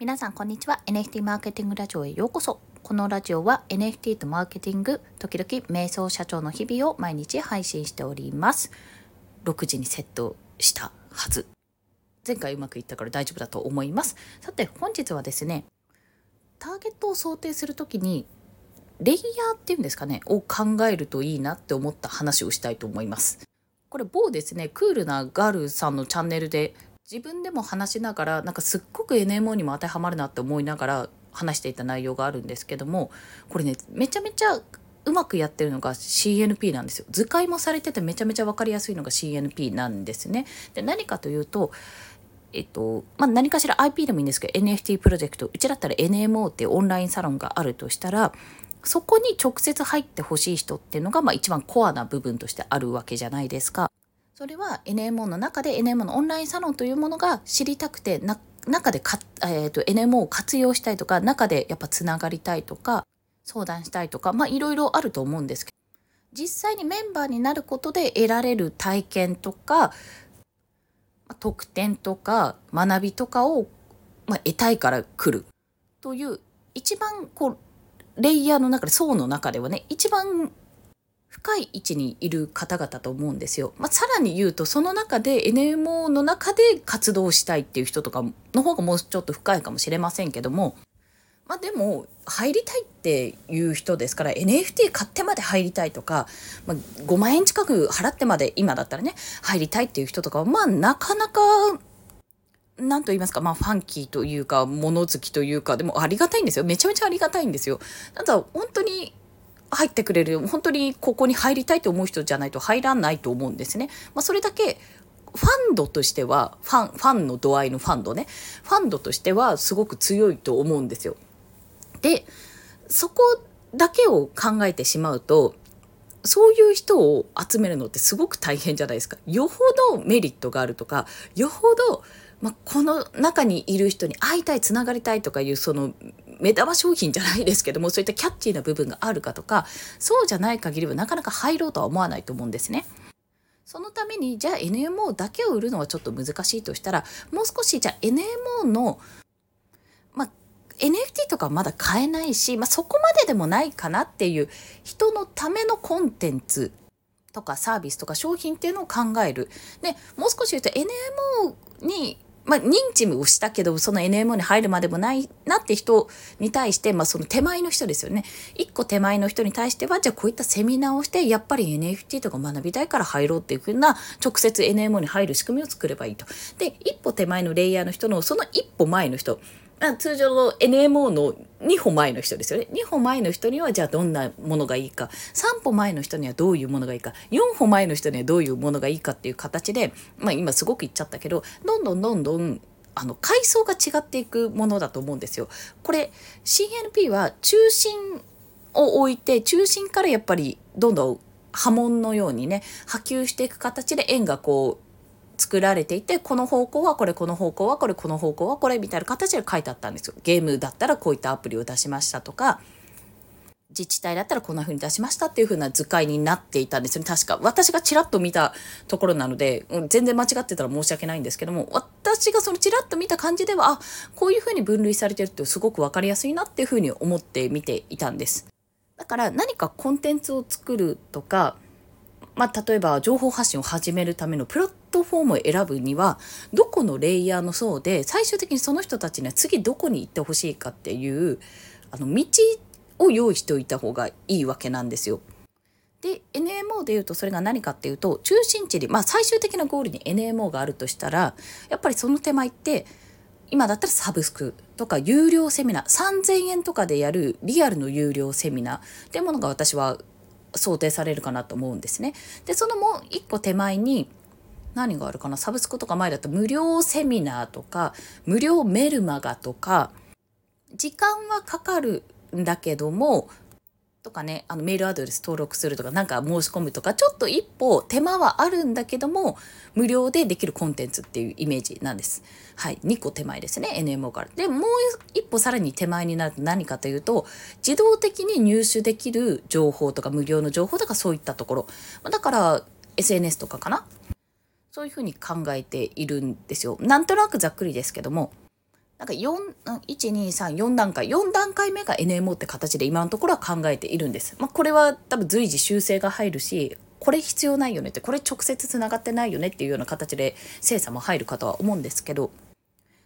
皆さんこんにちは。NFT マーケティングラジオへようこそ。このラジオは NFT とマーケティング時々瞑想社長の日々を毎日配信しております。6時にセットしたはず。前回うまくいったから大丈夫だと思います。さて本日はですねターゲットを想定するときにレイヤーっていうんですかねを考えるといいなって思った話をしたいと思います。これ某ですねクールなガールさんのチャンネルで自分でも話しながらなんかすっごく NMO にも当てはまるなって思いながら話していた内容があるんですけどもこれねめちゃめちゃうまくやってるのが CNP なんですよ図解もされててめちゃめちゃ分かりやすいのが CNP なんですねで何かというとえっとまあ、何かしら IP でもいいんですけど NFT プロジェクトうちだったら NMO っていうオンラインサロンがあるとしたらそこに直接入ってほしい人っていうのが、まあ、一番コアな部分としてあるわけじゃないですか。それは NMO の中で NMO のオンラインサロンというものが知りたくてな中でか、えーと、NMO を活用したいとか中でやっぱつながりたいとか相談したいとかまあいろいろあると思うんですけど実際にメンバーになることで得られる体験とか特典とか学びとかを、まあ、得たいから来る。という一番こうレイヤーの中で層の中ではね一番深い位置にいる方々と思うんですよ。まあ、さらに言うとその中で NMO の中で活動したいっていう人とかの方がもうちょっと深いかもしれませんけどもまあでも入りたいっていう人ですから NFT 買ってまで入りたいとか、まあ、5万円近く払ってまで今だったらね入りたいっていう人とかはまあなかなか何と言いますか、まあ、ファンキーというか、物好きというか、でもありがたいんですよ。めちゃめちゃありがたいんですよ。ただ、本当に入ってくれる、本当にここに入りたいと思う人じゃないと入らないと思うんですね。まあ、それだけ、ファンドとしては、ファン、ファンの度合いのファンドね、ファンドとしてはすごく強いと思うんですよ。で、そこだけを考えてしまうと、そういう人を集めるのってすごく大変じゃないですか。よほどメリットがあるとか、よほどまあ、この中にいる人に会いたいつながりたいとかいうその目玉商品じゃないですけどもそういったキャッチーな部分があるかとかそうじゃない限りはなかなか入ろうとは思わないと思うんですね。そのためにじゃあ NMO だけを売るのはちょっと難しいとしたらもう少しじゃあ NMO のまあ NFT とかまだ買えないし、まあ、そこまででもないかなっていう人のためのコンテンツとかサービスとか商品っていうのを考える。でもう少し言うと NMO にまあ、認知をしたけど、その NMO に入るまでもないなって人に対して、まあ、その手前の人ですよね。一個手前の人に対しては、じゃあこういったセミナーをして、やっぱり NFT とか学びたいから入ろうっていうふうな、直接 NMO に入る仕組みを作ればいいと。で、一歩手前のレイヤーの人の、その一歩前の人、あ通常の NMO の2歩前の人ですよね。2歩前の人にはじゃあどんなものがいいか、3歩前の人にはどういうものがいいか、4歩前の人にはどういうものがいいかっていう形で、まあ今すごく言っちゃったけど、どんどんどんどんあの階層が違っていくものだと思うんですよ。これ CNP は中心を置いて中心からやっぱりどんどん波紋のようにね波及していく形で円がこう作られていてこの方向はこれこの方向はこれこの方向はこれみたいな形で書いてあったんですよ。ゲームだったらこういったアプリを出しましたとか自治体だったらこんな風に出しましたっていう風な図解になっていたんですよね。確か。私がちらっと見たところなので、うん、全然間違ってたら申し訳ないんですけども私がそのちらっと見た感じではあこういう風に分類されてるってすごく分かりやすいなっていう風に思って見ていたんです。だから何かコンテンツを作るとかまあ、例えば情報発信を始めるためのプラットフォームを選ぶにはどこのレイヤーの層で最終的にその人たちには次どこに行ってほしいかっていうあの道を用意しておいた方がいいわけなんですよ。で NMO でいうとそれが何かっていうと中心地にまあ最終的なゴールに NMO があるとしたらやっぱりその手前って今だったらサブスクとか有料セミナー3000円とかでやるリアルの有料セミナーっていうものが私は想定されるかなと思うんですね。でそのもう一個手前に何があるかな？サブスクとか前だと無料セミナーとか無料メルマガとか時間はかかるんだけどもとかねあのメールアドレス登録するとかなんか申し込むとかちょっと一歩手間はあるんだけども無料でできるコンテンツっていうイメージなんです。はい、2個手前ですね NMO から。でもう一歩さらに手前になると何かというと自動的に入手できる情報とか無料の情報とかそういったところだから SNS とかかなそういうふうに考えているんですよ。なんとなくざっくりですけどもなんか4、1、2、3、4段階、4段階目が NMO って形で今のところは考えているんです。まあ、これは多分随時修正が入るし、これ必要ないよねって、これ直接つながってないよねっていうような形で精査も入るかとは思うんですけど、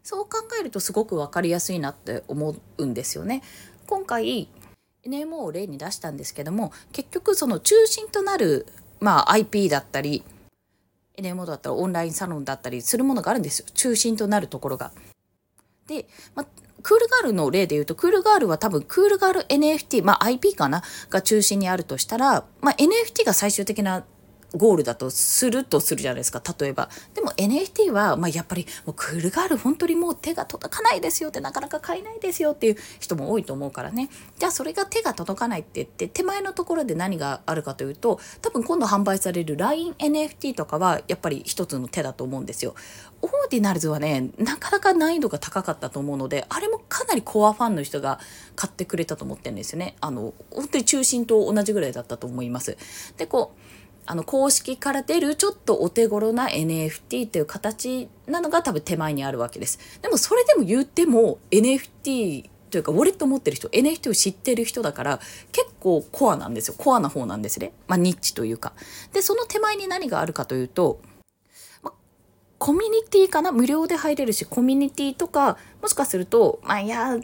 そう考えるとすごく分かりやすいなって思うんですよね。今回 NMO を例に出したんですけども結局その中心となる、まあ、IP だったり NMO だったらオンラインサロンだったりするものがあるんですよ中心となるところが。で、まあ、クールガールの例で言うと、クールガールは多分クールガール NFT、まあ IP かなが中心にあるとしたら、まあ NFT が最終的なゴールだとするとするじゃないですか。例えば。でも NFT は、まあ、やっぱりもうクールガール本当にもう手が届かないですよってなかなか買えないですよっていう人も多いと思うからね。じゃあそれが手が届かないって言って手前のところで何があるかというと多分今度販売される LINENFT とかはやっぱり一つの手だと思うんですよ。オーディナルズはねなかなか難易度が高かったと思うのであれもかなりコアファンの人が買ってくれたと思ってるんですよね。あの本当に中心と同じぐらいだったと思います。でこうあの公式から出るちょっとお手頃な NFT という形なのが多分手前にあるわけです。でもそれでも言っても NFT というかウォレット持ってる人 NFT を知ってる人だから結構コアなんですよコアな方なんですね。まあニッチというか。でその手前に何があるかというと、まコミュニティかな？無料で入れるしコミュニティとかもしかするとまあいや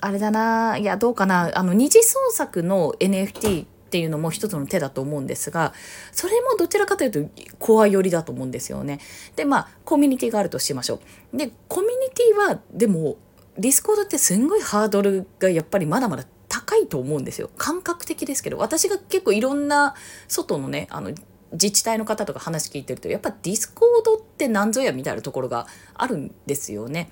あれだないやどうかな？あの二次創作の NFT っていうのも一つの手だと思うんですがそれもどちらかというとコア寄りだと思うんですよね。でまあコミュニティがあるとしましょう。でコミュニティはでもディスコードってすんごいハードルがやっぱりまだまだ高いと思うんですよ感覚的ですけど私が結構いろんな外のねあの自治体の方とか話聞いてるとやっぱディスコードって何ぞやみたいなところがあるんですよね。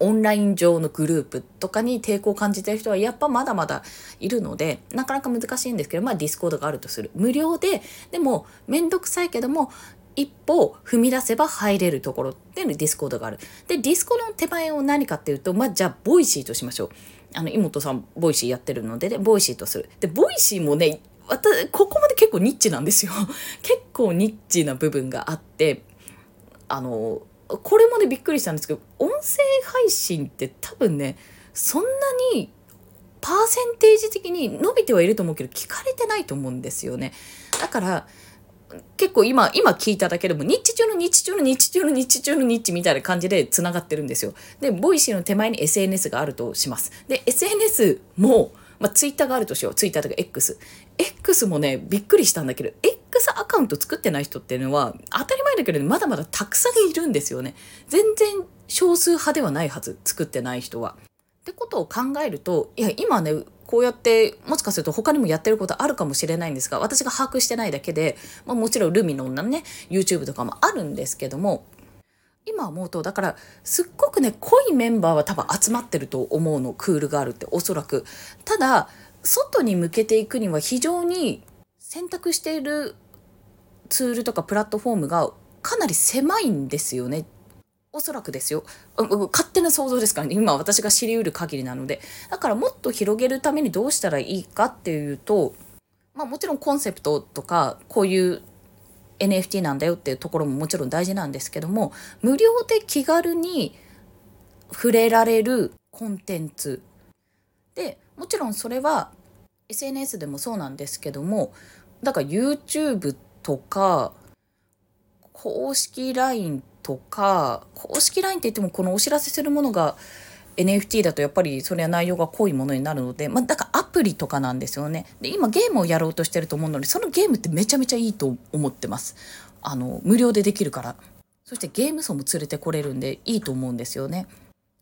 オンライン上のグループとかに抵抗を感じてる人はやっぱまだまだいるのでなかなか難しいんですけどまあディスコードがあるとする無料ででも面倒くさいけども一歩踏み出せば入れるところっていうのにディスコードがある。で、ディスコードの手前を何かっていうと、まあ、じゃあ、 Voicyとしましょう。あの、妹さん、 Voicyやってるので、ね、 Voicyとする。で、 Voicyもね、私、ここまで結構ニッチなんですよ。結構ニッチな部分があって、あの、これもねびっくりしたんですけど音声配信って多分ねそんなにパーセンテージ的に伸びてはいると思うけど聞かれてないと思うんですよねだから結構今今聞いただけでもニッチ中のニッチ中のニッチ中のニッチ中のニッチみたいな感じでつながってるんですよで Voicyの手前に SNS があるとしますで SNS もまあ、ツイッターがあるとしよう。ツイッターとか X。X もね、びっくりしたんだけど、X アカウント作ってない人っていうのは、当たり前だけど、まだまだたくさんいるんですよね。全然少数派ではないはず、作ってない人は。ってことを考えると、いや、今ね、こうやってもしかすると他にもやってることあるかもしれないんですが私が把握してないだけで、まあ、もちろんルミノンのね YouTube とかもあるんですけども今思うとだからすっごくね濃いメンバーは多分集まってると思うのクールガールっておそらくただ外に向けていくには非常に選択しているツールとかプラットフォームがかなり狭いんですよね。おそらくですよ。勝手な想像ですからね。今私が知りうる限りなので。だからもっと広げるためにどうしたらいいかっていうとまあもちろんコンセプトとかこういう NFT なんだよっていうところももちろん大事なんですけども無料で気軽に触れられるコンテンツ。でもちろんそれは SNS でもそうなんですけどもだから YouTube とか公式 LINE とか公式 LINE って言ってもこのお知らせするものが NFT だとやっぱりそれは内容が濃いものになるので、まあ、だからアプリとかなんですよね。で今ゲームをやろうとしてると思うのでそのゲームってめちゃめちゃいいと思ってます。あの無料でできるから。そしてゲーム層も連れてこれるんでいいと思うんですよね。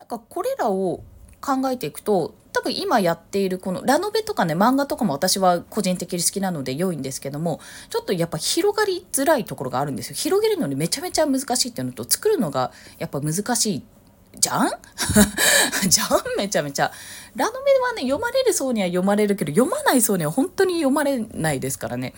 だかこれらを考えていくと多分今やっているこのラノベとかね漫画とかも私は個人的に好きなので良いんですけどもちょっとやっぱ広がりづらいところがあるんですよ広げるのにめちゃめちゃ難しいっていうのと作るのがやっぱ難しいじゃん？じゃん？めちゃめちゃ。ラノベはね、読まれる層には読まれるけど、読まない層には本当に読まれないですからね。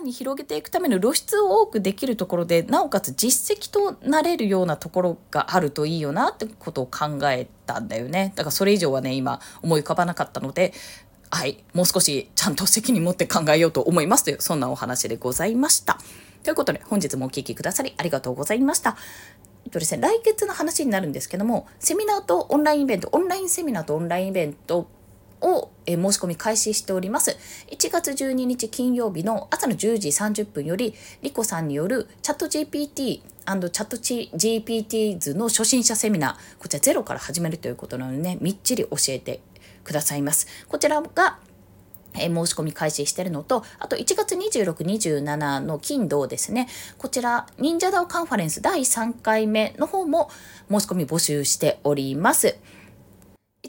らに広げていくための露出を多くできるところで、なおかつ実績となれるようなところがあるといいよなってことを考えたんだよね。だからそれ以上はね、今思い浮かばなかったので、はい、もう少しちゃんと責任持って考えようと思いますという、そんなお話でございました。ということで、本日もお聴きくださりありがとうございました。とですね、来月の話になるんですけども、セミナーとオンラインイベント、オンラインセミナーとオンラインイベントを申し込み開始しております。1月12日金曜日の朝の10時30分より、リコさんによるチャット GPT チャット GPTs の初心者セミナー、こちらゼロから始めるということなのでね、みっちり教えてくださいます。こちらが申し込み開始してるのと、あと1月26、27の金土ですね、こちら、忍者ダオカンファレンス第3回目の方も申し込み募集しております。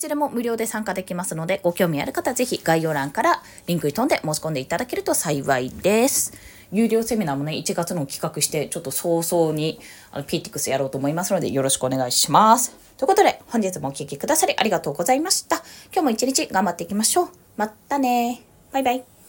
いずれも無料で参加できますので、ご興味ある方はぜひ概要欄からリンクに飛んで申し込んでいただけると幸いです。有料セミナーもね、1月の企画して、ちょっと早々にあの PTX やろうと思いますので、よろしくお願いします。ということで、本日もお聴きくださりありがとうございました。今日も一日頑張っていきましょう。またねバイバイ。